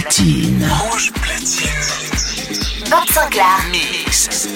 platine. Rouge platine. Bob Sinclair. Mix.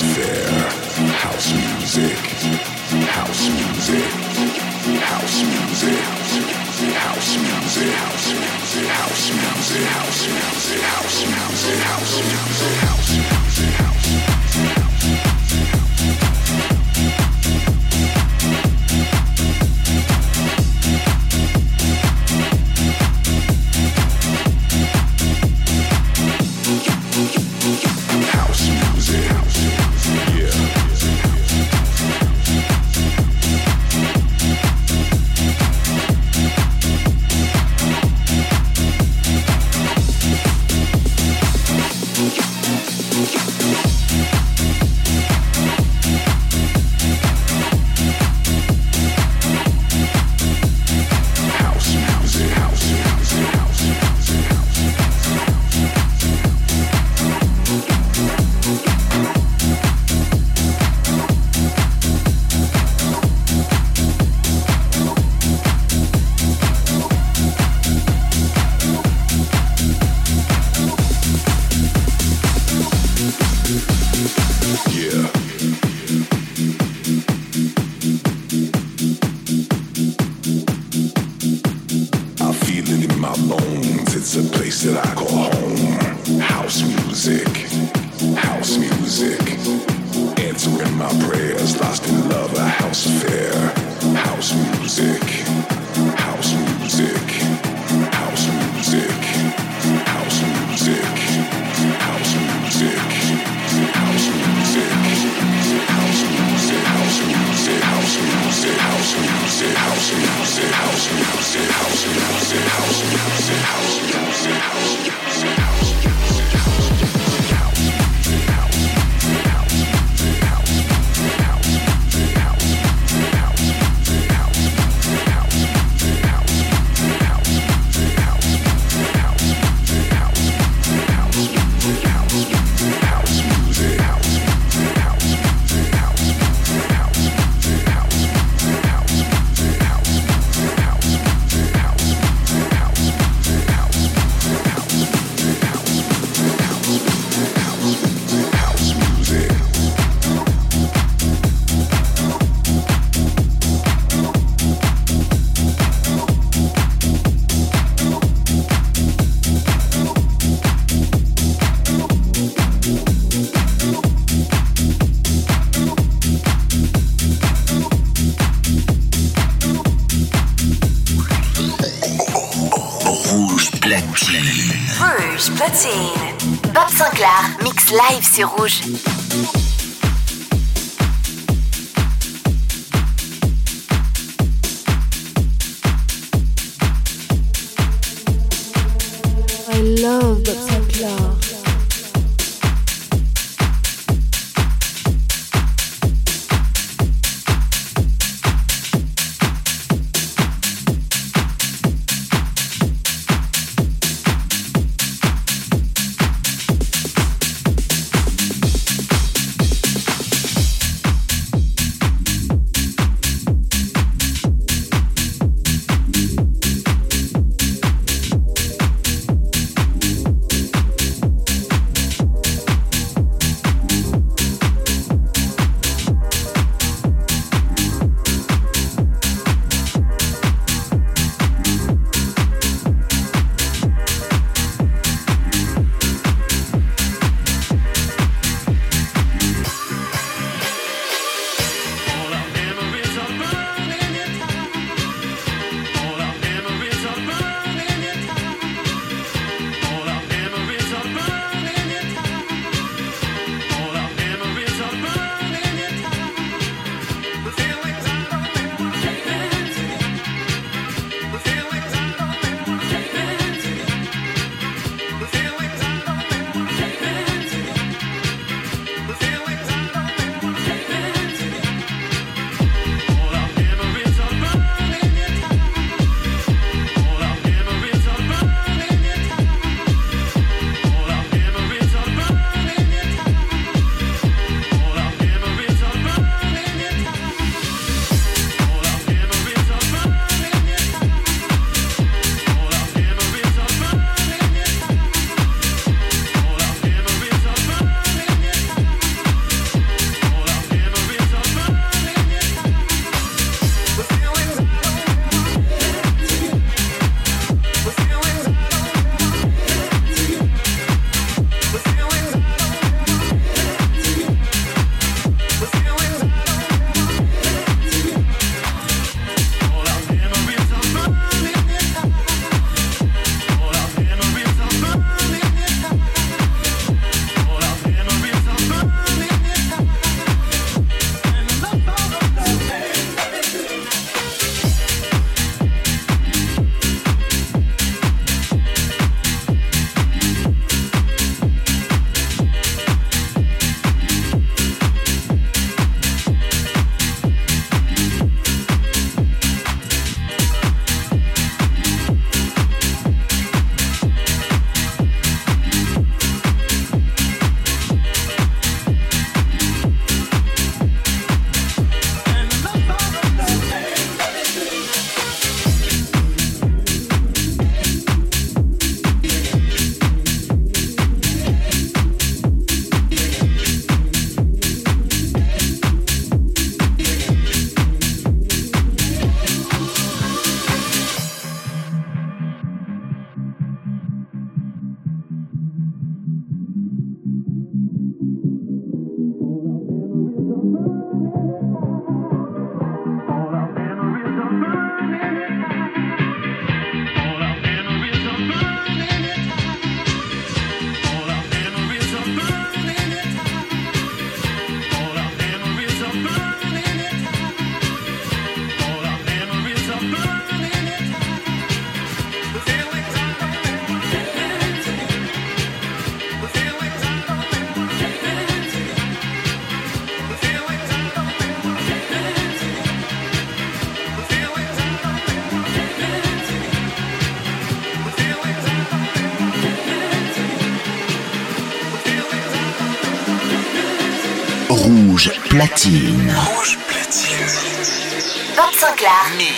atmosphere. Yeah. Live sur Rouge. Platine. Rouge platine. Bob Sinclair.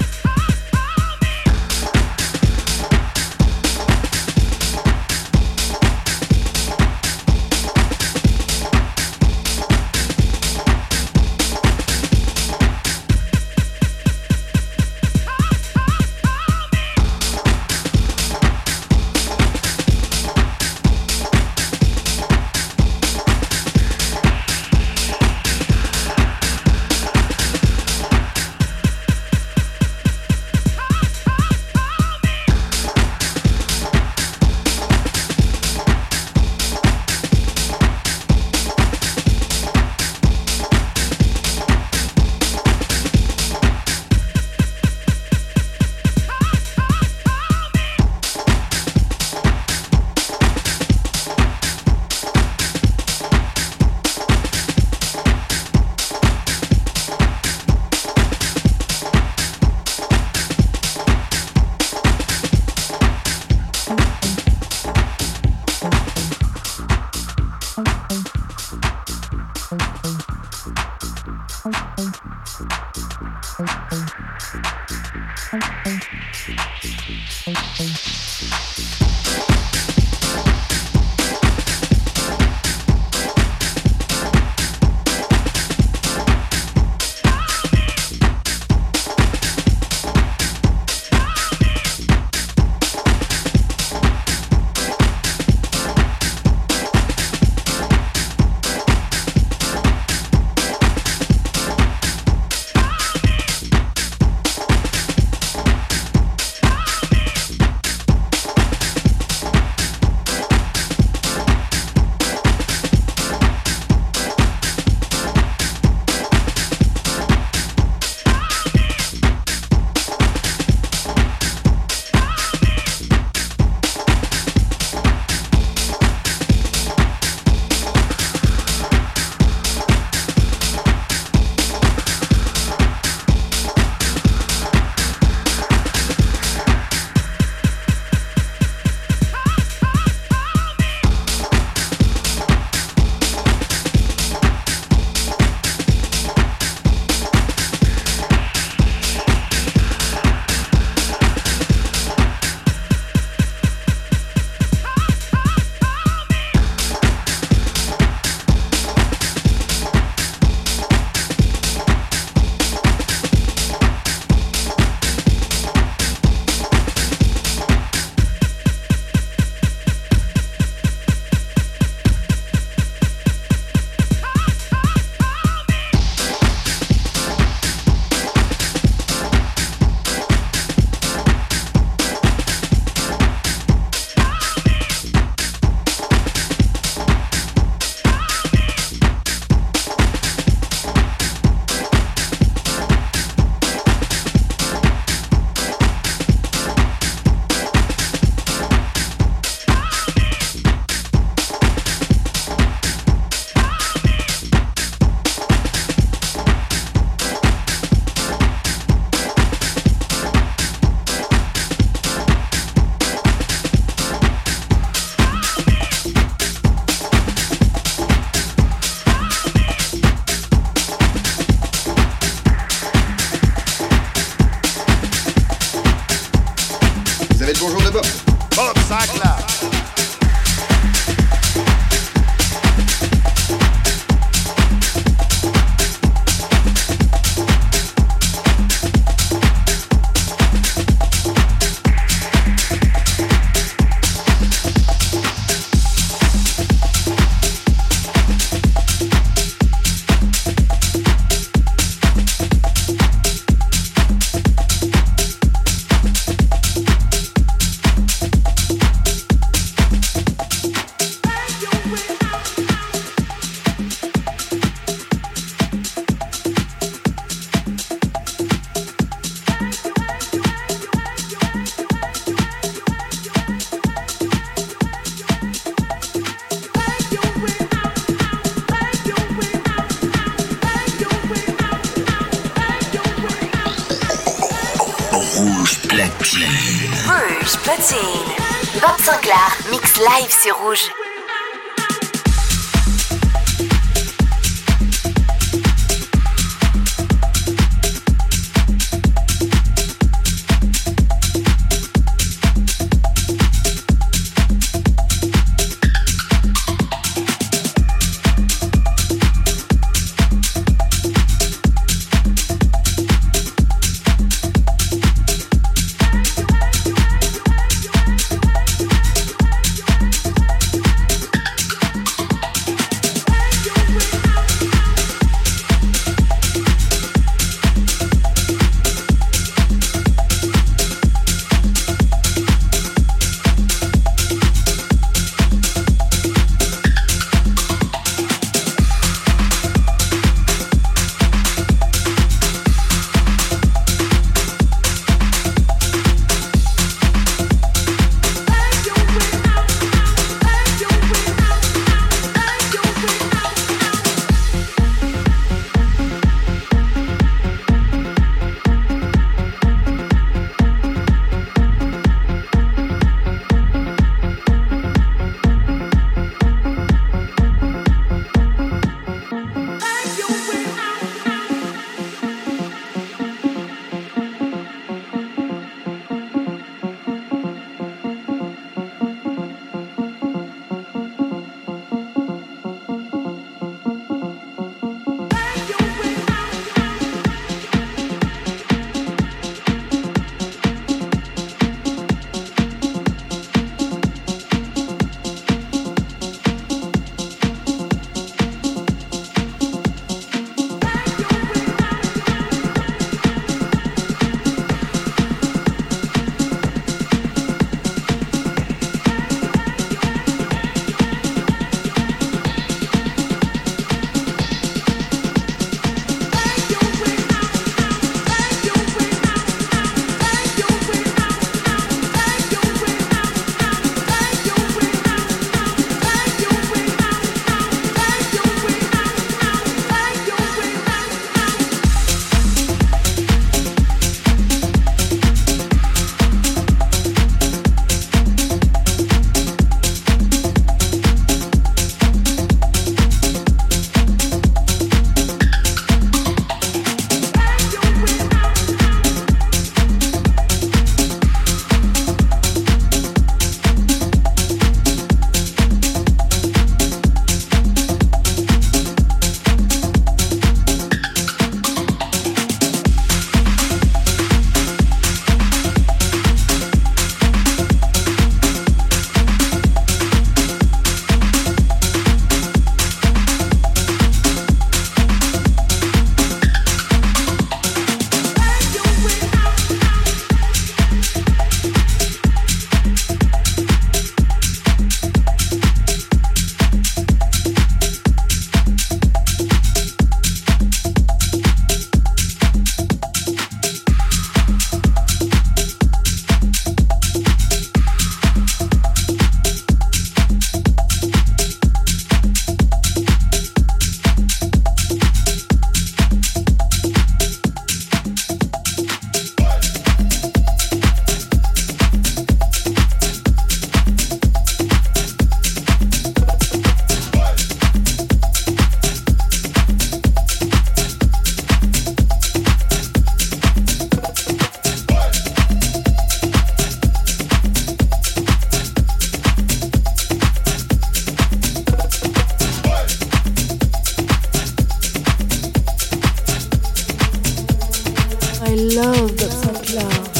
I love that SoundCloud.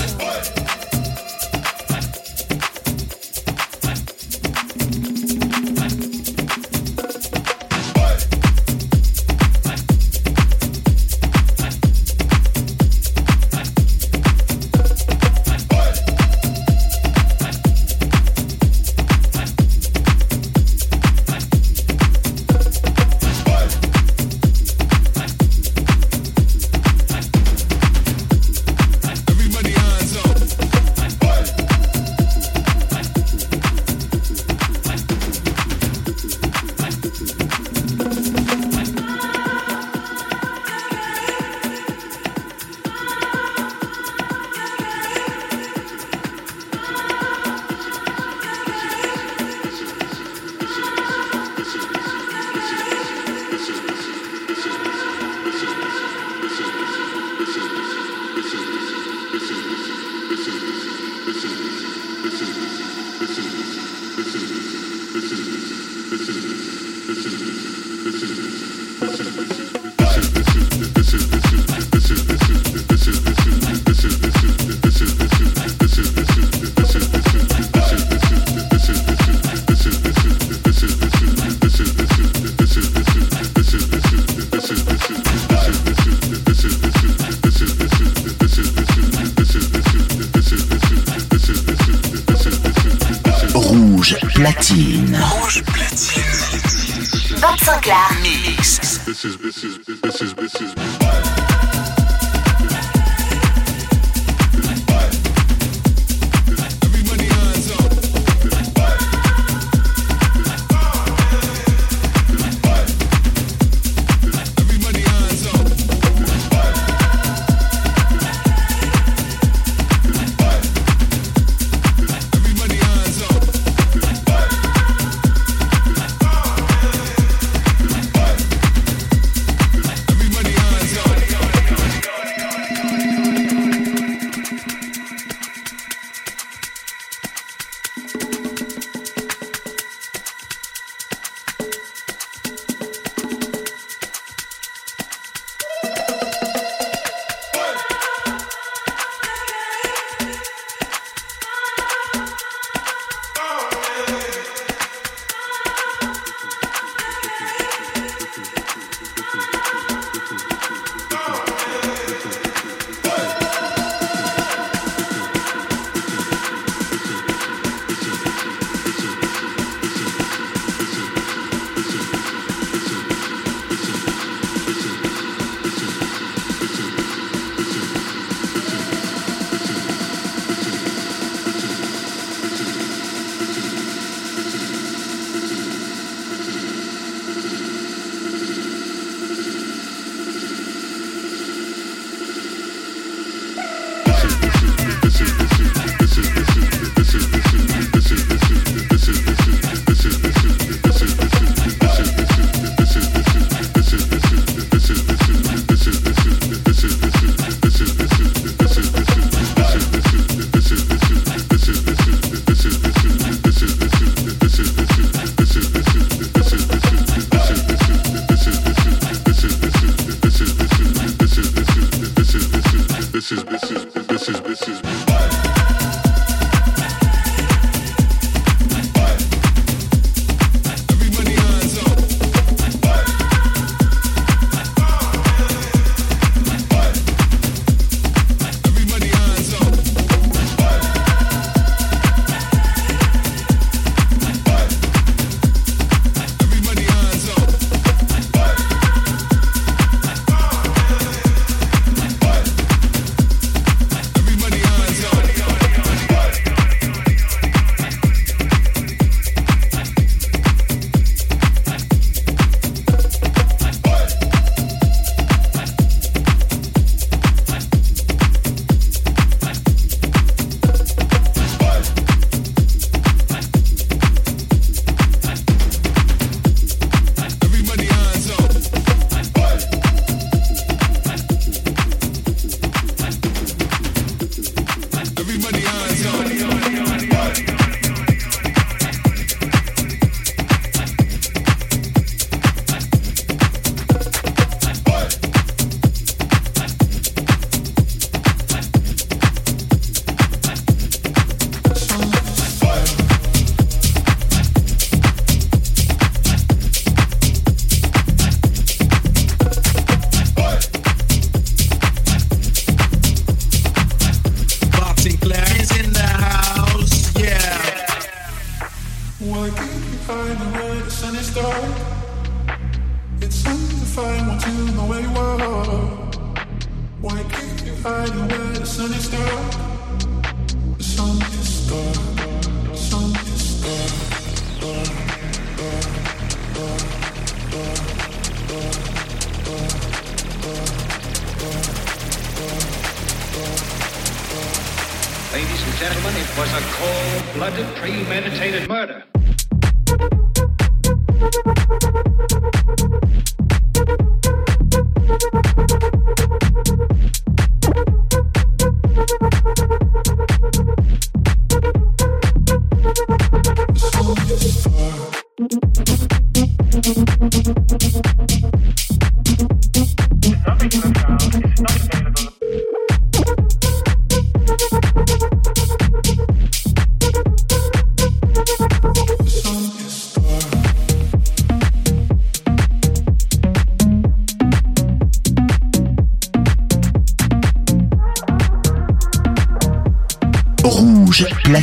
this is this is this is this is this is this is. This is. was a cold blooded, premeditated murder.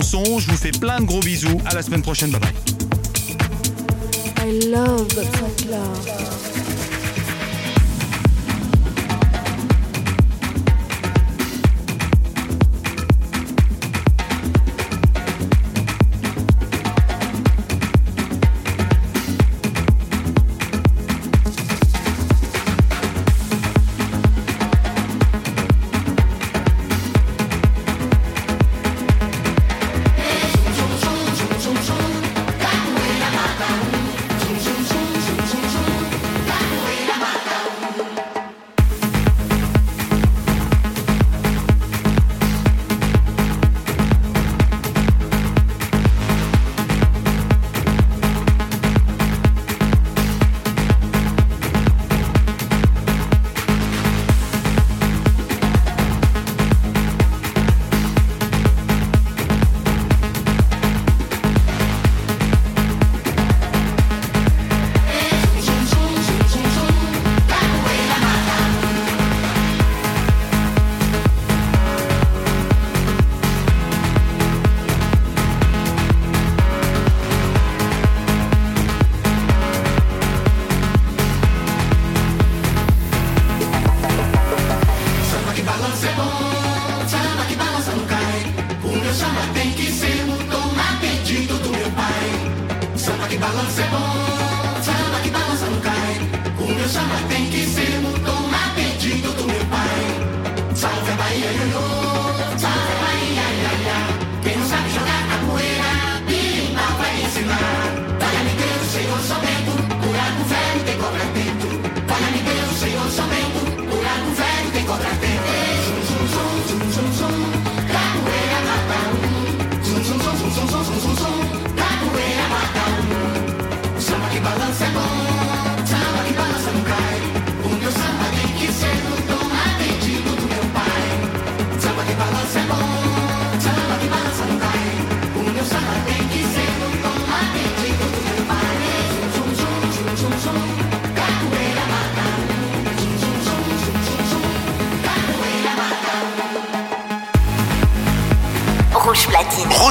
Je vous fais plein de gros bisous. À la semaine prochaine. Bye bye.